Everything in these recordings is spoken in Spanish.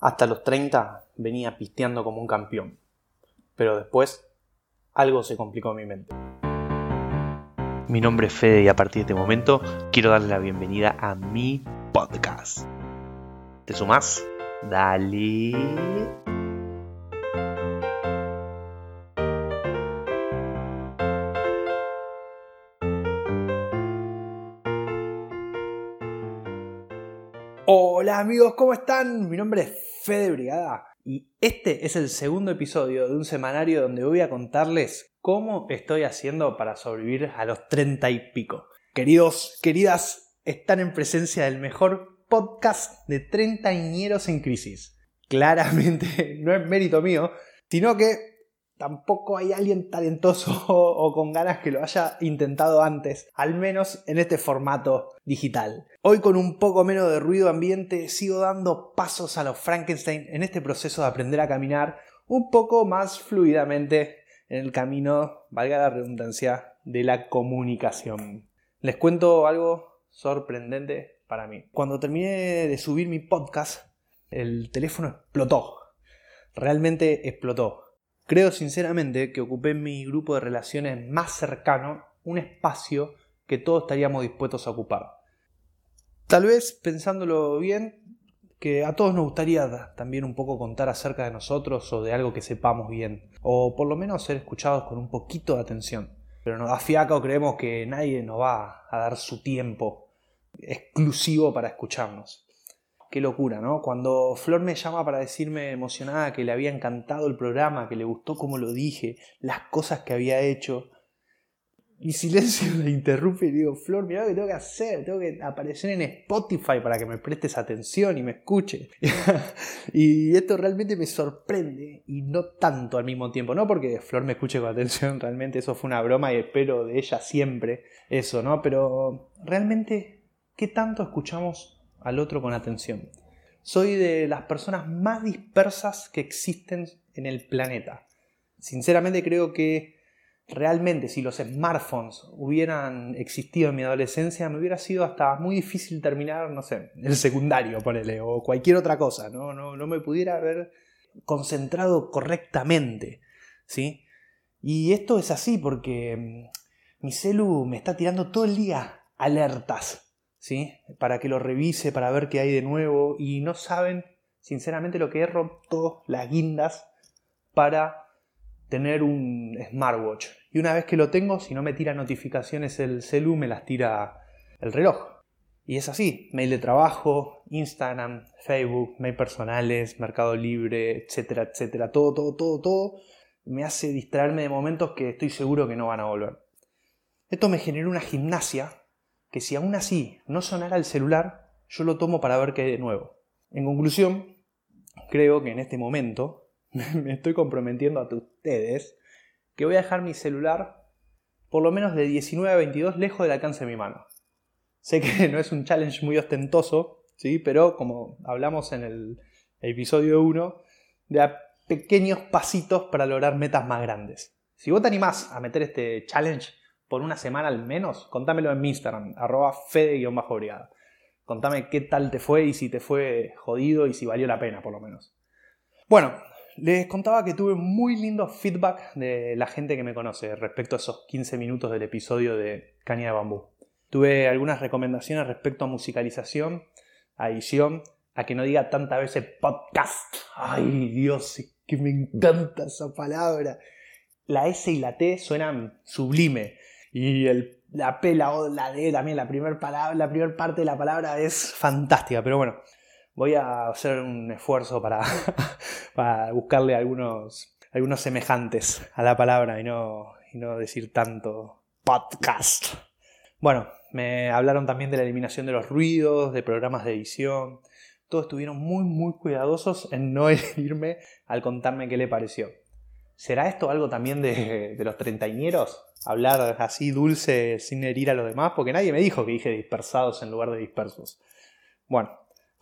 Hasta los 30 venía pisteando como un campeón. Pero después algo se complicó en mi mente. Mi nombre es Fede y a partir de este momento quiero darle la bienvenida a mi podcast. ¿Te sumás? Dale. Hola amigos, ¿cómo están? Mi nombre es Fede Brigada y este es el segundo episodio de un semanario donde voy a contarles cómo estoy haciendo para sobrevivir a los treinta y pico. Queridos, queridas, están en presencia del mejor podcast de treintañeros en crisis. Claramente no es mérito mío, sino que tampoco hay alguien talentoso o con ganas que lo haya intentado antes, al menos en este formato digital. Hoy con un poco menos de ruido ambiente sigo dando pasos a los Frankenstein en este proceso de aprender a caminar un poco más fluidamente en el camino, valga la redundancia, de la comunicación. Les cuento algo sorprendente para mí. Cuando terminé de subir mi podcast, el teléfono explotó. Realmente explotó Creo sinceramente que ocupé en mi grupo de relaciones más cercano un espacio que todos estaríamos dispuestos a ocupar. Tal vez, pensándolo bien, que a todos nos gustaría también un poco contar acerca de nosotros o de algo que sepamos bien, o por lo menos ser escuchados con un poquito de atención. Pero nos da fiaca o creemos que nadie nos va a dar su tiempo exclusivo para escucharnos qué locura, ¿no? Cuando Flor me llama para decirme emocionada que le había encantado el programa, que le gustó como lo dije, las cosas que había hecho, y silencio me interrumpe y digo, Flor, mira lo que tengo que hacer, tengo que aparecer en Spotify para que me prestes atención y me escuche. y esto realmente me sorprende y no tanto al mismo tiempo, no porque Flor me escuche con atención, realmente eso fue una broma y espero de ella siempre eso, ¿no? Pero realmente, ¿qué tanto escuchamos al otro con atención. Soy de las personas más dispersas que existen en el planeta. Sinceramente creo que realmente si los smartphones hubieran existido en mi adolescencia me hubiera sido hasta muy difícil terminar, no sé, el secundario, ponele, o cualquier otra cosa, ¿no? No, no me pudiera haber concentrado correctamente, ¿sí? Y esto es así porque mm, mi celu me está tirando todo el día alertas, ¿sí? Para que lo revise, para ver qué hay de nuevo. Y no saben, sinceramente, lo que he roto las guindas para tener un smartwatch. Y una vez que lo tengo, si no me tira notificaciones el celu, me las tira el reloj. Y es así, mail de trabajo, Instagram, Facebook, mail personales, Mercado Libre, etcétera, etcétera. Todo, todo, todo, todo me hace distraerme de momentos que estoy seguro que no van a volver. Esto me generó una gimnasia que si aún así no sonara el celular, yo lo tomo para ver qué hay de nuevo. En conclusión, creo que en este momento me estoy comprometiendo a ustedes que voy a dejar mi celular por lo menos de 19 a 22 lejos del alcance de mi mano. Sé que no es un challenge muy ostentoso, ¿sí? pero como hablamos en el episodio 1, de pequeños pasitos para lograr metas más grandes. Si vos te animás a meter este challenge, por una semana al menos, contámelo en mi Instagram, arroba fede-brigada. Contame qué tal te fue y si te fue jodido y si valió la pena, por lo menos. Bueno, les contaba que tuve muy lindo feedback de la gente que me conoce respecto a esos 15 minutos del episodio de Caña de Bambú. Tuve algunas recomendaciones respecto a musicalización, a edición, a que no diga tantas veces podcast. Ay, Dios, es que me encanta esa palabra. La S y la T suenan sublime. Y el, la P, la O, la D también, la primera parte de la palabra es fantástica. Pero bueno, voy a hacer un esfuerzo para, para buscarle algunos, algunos semejantes a la palabra y no, y no decir tanto podcast. Bueno, me hablaron también de la eliminación de los ruidos, de programas de edición. Todos estuvieron muy, muy cuidadosos en no herirme al contarme qué le pareció. ¿Será esto algo también de, de los treintañeros? Hablar así dulce sin herir a los demás, porque nadie me dijo que dije dispersados en lugar de dispersos. Bueno,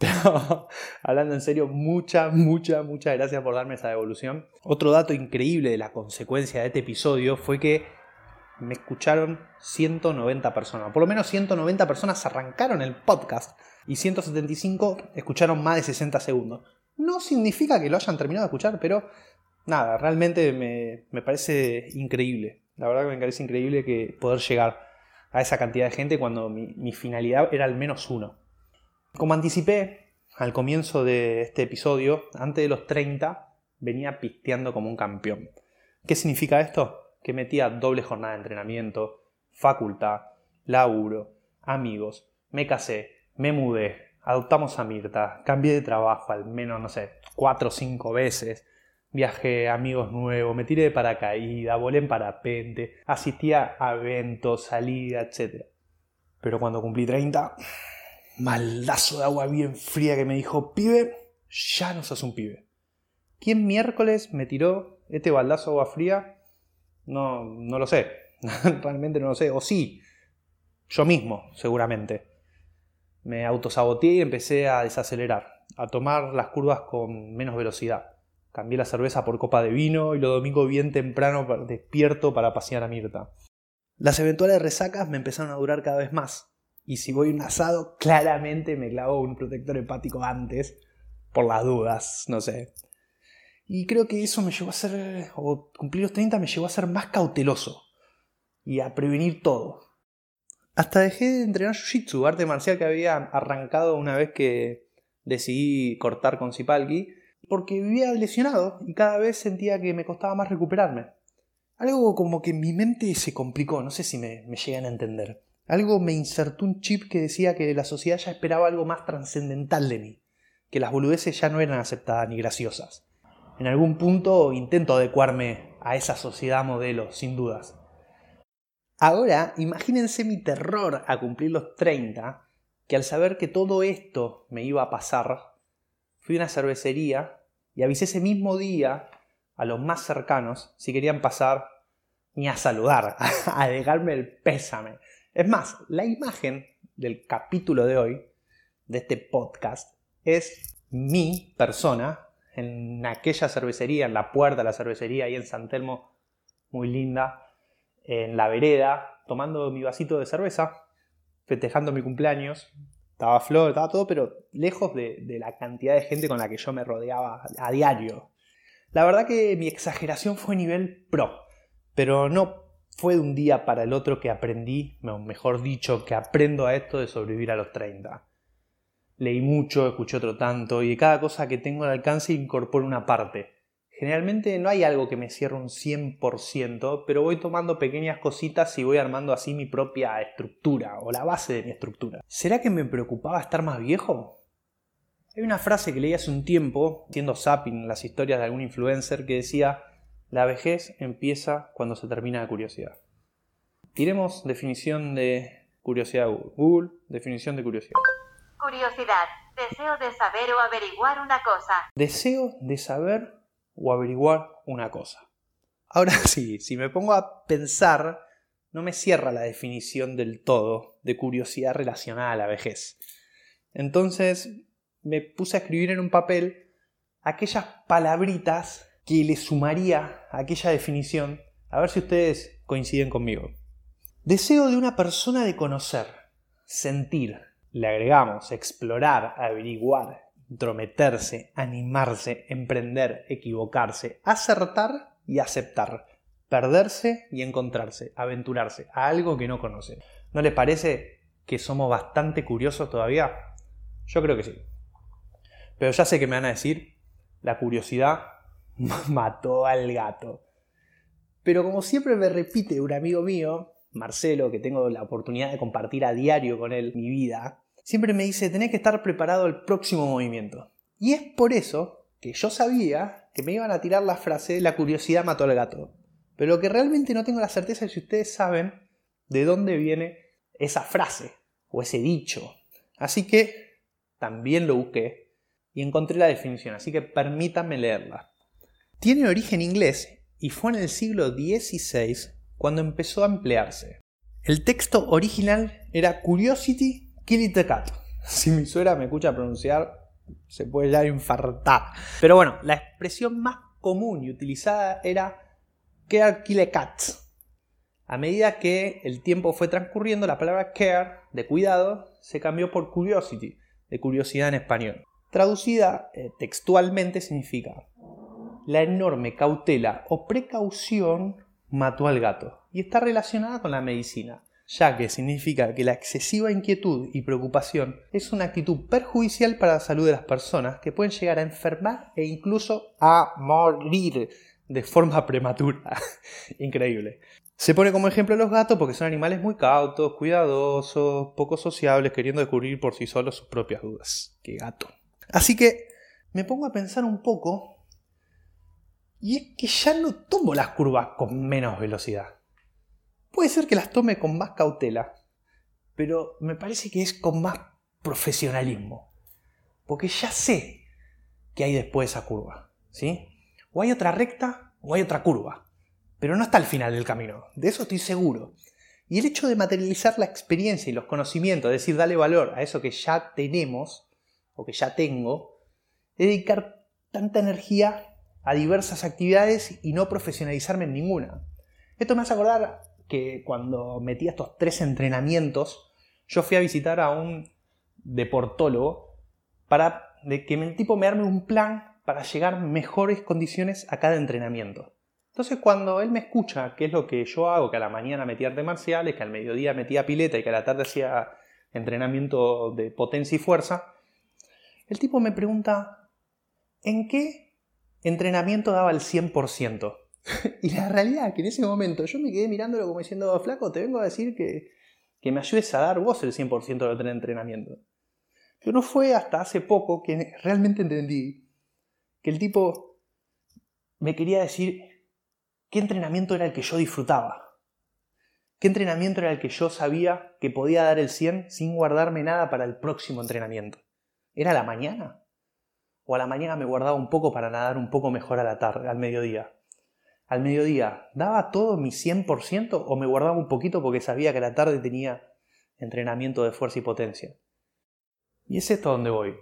hablando en serio, muchas, muchas, muchas gracias por darme esa devolución. Otro dato increíble de la consecuencia de este episodio fue que me escucharon 190 personas. Por lo menos 190 personas arrancaron el podcast y 175 escucharon más de 60 segundos. No significa que lo hayan terminado de escuchar, pero nada, realmente me, parece increíble. La verdad que me parece increíble que poder llegar a esa cantidad de gente cuando mi, finalidad era al menos uno. Como anticipé al comienzo de este episodio, antes de los 30 venía pisteando como un campeón. ¿Qué significa esto? Que metía doble jornada de entrenamiento, facultad, laburo, amigos, me casé, me mudé, adoptamos a Mirta, cambié de trabajo al menos, no sé, cuatro o cinco veces, viajé, amigos nuevos, me tiré de paracaídas, volé en parapente, asistía a eventos, salida, etc. Pero cuando cumplí 30, maldazo de agua bien fría que me dijo, pibe, ya no sos un pibe. ¿Quién miércoles me tiró este baldazo de agua fría? No, no lo sé. Realmente no lo sé. O sí, yo mismo, seguramente. Me autosaboteé y empecé a desacelerar, a tomar las curvas con menos velocidad. Cambié la cerveza por copa de vino y lo domingo bien temprano despierto para pasear a Mirta. Las eventuales resacas me empezaron a durar cada vez más. Y si voy un asado, claramente me clavo un protector hepático antes, por las dudas, no sé. Y creo que eso me llevó a ser, o cumplir los 30 me llevó a ser más cauteloso y a prevenir todo. Hasta dejé de entrenar Jiu-Jitsu, arte marcial que había arrancado una vez que decidí cortar con Zipalki, porque vivía lesionado y cada vez sentía que me costaba más recuperarme. Algo como que mi mente se complicó, no sé si me, llegan a entender. Algo me insertó un chip que decía que la sociedad ya esperaba algo más trascendental de mí, que las boludeces ya no eran aceptadas ni graciosas. En algún punto intento adecuarme a esa sociedad modelo, sin dudas. Ahora, imagínense mi terror a cumplir los 30, que al saber que todo esto me iba a pasar, fui a una cervecería y avisé ese mismo día a los más cercanos si querían pasar ni a saludar, a dejarme el pésame. Es más, la imagen del capítulo de hoy, de este podcast, es mi persona en aquella cervecería, en la puerta de la cervecería ahí en San Telmo, muy linda, en la vereda, tomando mi vasito de cerveza, festejando mi cumpleaños. Estaba flor, estaba todo, pero lejos de, la cantidad de gente con la que yo me rodeaba a diario. La verdad que mi exageración fue nivel pro, pero no fue de un día para el otro que aprendí, mejor dicho, que aprendo a esto de sobrevivir a los 30. Leí mucho, escuché otro tanto, y de cada cosa que tengo al alcance incorporo una parte. Generalmente no hay algo que me cierre un 100%, pero voy tomando pequeñas cositas y voy armando así mi propia estructura o la base de mi estructura. ¿Será que me preocupaba estar más viejo? Hay una frase que leí hace un tiempo, siendo zapping las historias de algún influencer, que decía, la vejez empieza cuando se termina la curiosidad. Tiremos definición de curiosidad Google. Google, definición de curiosidad. Curiosidad, deseo de saber o averiguar una cosa. Deseo de saber o averiguar una cosa. Ahora sí, si me pongo a pensar, no me cierra la definición del todo de curiosidad relacionada a la vejez. Entonces me puse a escribir en un papel aquellas palabritas que le sumaría a aquella definición, a ver si ustedes coinciden conmigo. Deseo de una persona de conocer, sentir, le agregamos explorar, averiguar, intrometerse, animarse, emprender, equivocarse, acertar y aceptar, perderse y encontrarse, aventurarse a algo que no conoce. ¿No les parece que somos bastante curiosos todavía? Yo creo que sí. Pero ya sé que me van a decir, la curiosidad mató al gato. Pero como siempre me repite un amigo mío, Marcelo, que tengo la oportunidad de compartir a diario con él mi vida, siempre me dice, tenés que estar preparado al próximo movimiento. Y es por eso que yo sabía que me iban a tirar la frase, la curiosidad mató al gato. Pero lo que realmente no tengo la certeza es si ustedes saben de dónde viene esa frase o ese dicho. Así que también lo busqué y encontré la definición, así que permítanme leerla. Tiene origen inglés y fue en el siglo XVI cuando empezó a emplearse. El texto original era Curiosity Kill it the cat. Si mi suegra me escucha pronunciar, se puede ya infartar. Pero bueno, la expresión más común y utilizada era care kill a cat. A medida que el tiempo fue transcurriendo, la palabra care, de cuidado, se cambió por curiosity, de curiosidad en español. Traducida eh, textualmente significa la enorme cautela o precaución mató al gato y está relacionada con la medicina, ya que significa que la excesiva inquietud y preocupación es una actitud perjudicial para la salud de las personas que pueden llegar a enfermar e incluso a morir de forma prematura. Increíble. Se pone como ejemplo los gatos porque son animales muy cautos, cuidadosos, poco sociables, queriendo descubrir por sí solos sus propias dudas. ¡Qué gato! Así que me pongo a pensar un poco y es que ya no tomo las curvas con menos velocidad. Puede ser que las tome con más cautela, pero me parece que es con más profesionalismo. Porque ya sé que hay después esa curva, ¿sí? O hay otra recta o hay otra curva. Pero no está al final del camino, de eso estoy seguro. Y el hecho de materializar la experiencia y los conocimientos, es decir, darle valor a eso que ya tenemos o que ya tengo, dedicar tanta energía a diversas actividades y no profesionalizarme en ninguna. Esto me hace acordar que cuando metí estos tres entrenamientos, yo fui a visitar a un deportólogo para que el tipo me arme un plan para llegar a mejores condiciones a cada entrenamiento. Entonces cuando él me escucha qué es lo que yo hago, que a la mañana metía artes marciales, que al mediodía metía pileta y que a la tarde hacía entrenamiento de potencia y fuerza, el tipo me pregunta, ¿en qué entrenamiento daba el 100%. y la realidad es que en ese momento yo me quedé mirándolo como diciendo, flaco, te vengo a decir que, que me ayudes a dar vos el 100% del entrenamiento. Pero no fue hasta hace poco que realmente entendí que el tipo me quería decir qué entrenamiento era el que yo disfrutaba. ¿Qué entrenamiento era el que yo sabía que podía dar el 100 sin guardarme nada para el próximo entrenamiento? ¿Era la mañana? o a la mañana me guardaba un poco para nadar un poco mejor a la tarde, al mediodía. Al mediodía, ¿daba todo mi 100% o me guardaba un poquito porque sabía que la tarde tenía entrenamiento de fuerza y potencia? Y es esto donde voy.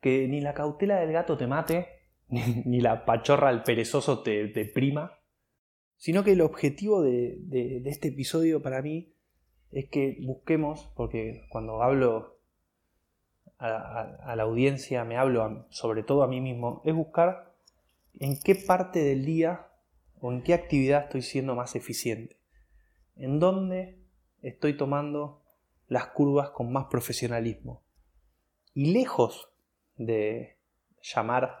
Que ni la cautela del gato te mate, ni, la pachorra al perezoso te, te, prima, sino que el objetivo de este episodio para mí es que busquemos, porque cuando hablo a, la audiencia, me hablo sobre todo a mí mismo, es buscar en qué parte del día o en qué actividad estoy siendo más eficiente. En dónde estoy tomando las curvas con más profesionalismo. Y lejos de llamar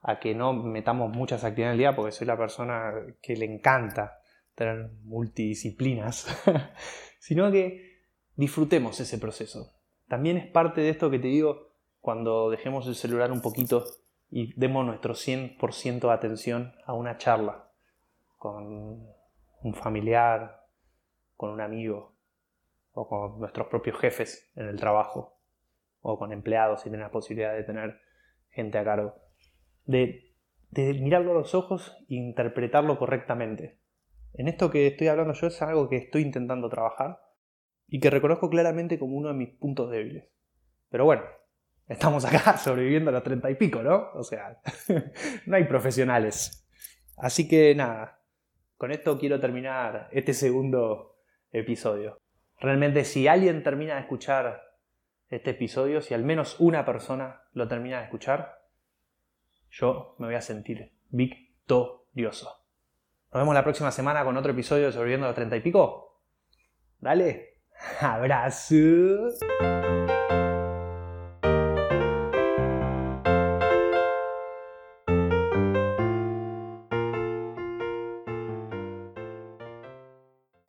a que no metamos muchas actividades el día, porque soy la persona que le encanta tener multidisciplinas, sino que disfrutemos ese proceso. También es parte de esto que te digo cuando dejemos el celular un poquito y demos nuestro 100% de atención a una charla con un familiar, con un amigo o con nuestros propios jefes en el trabajo o con empleados si tenés la posibilidad de tener gente a cargo. De, de mirarlo a los ojos e interpretarlo correctamente. En esto que estoy hablando yo es algo que estoy intentando trabajar y que reconozco claramente como uno de mis puntos débiles. Pero bueno, estamos acá sobreviviendo a los treinta y pico, ¿no? O sea, no hay profesionales. Así que nada, con esto quiero terminar este segundo episodio. Realmente si alguien termina de escuchar este episodio, si al menos una persona lo termina de escuchar, yo me voy a sentir victorioso. Nos vemos la próxima semana con otro episodio de Sobreviviendo a los treinta y pico. Dale. Abraço!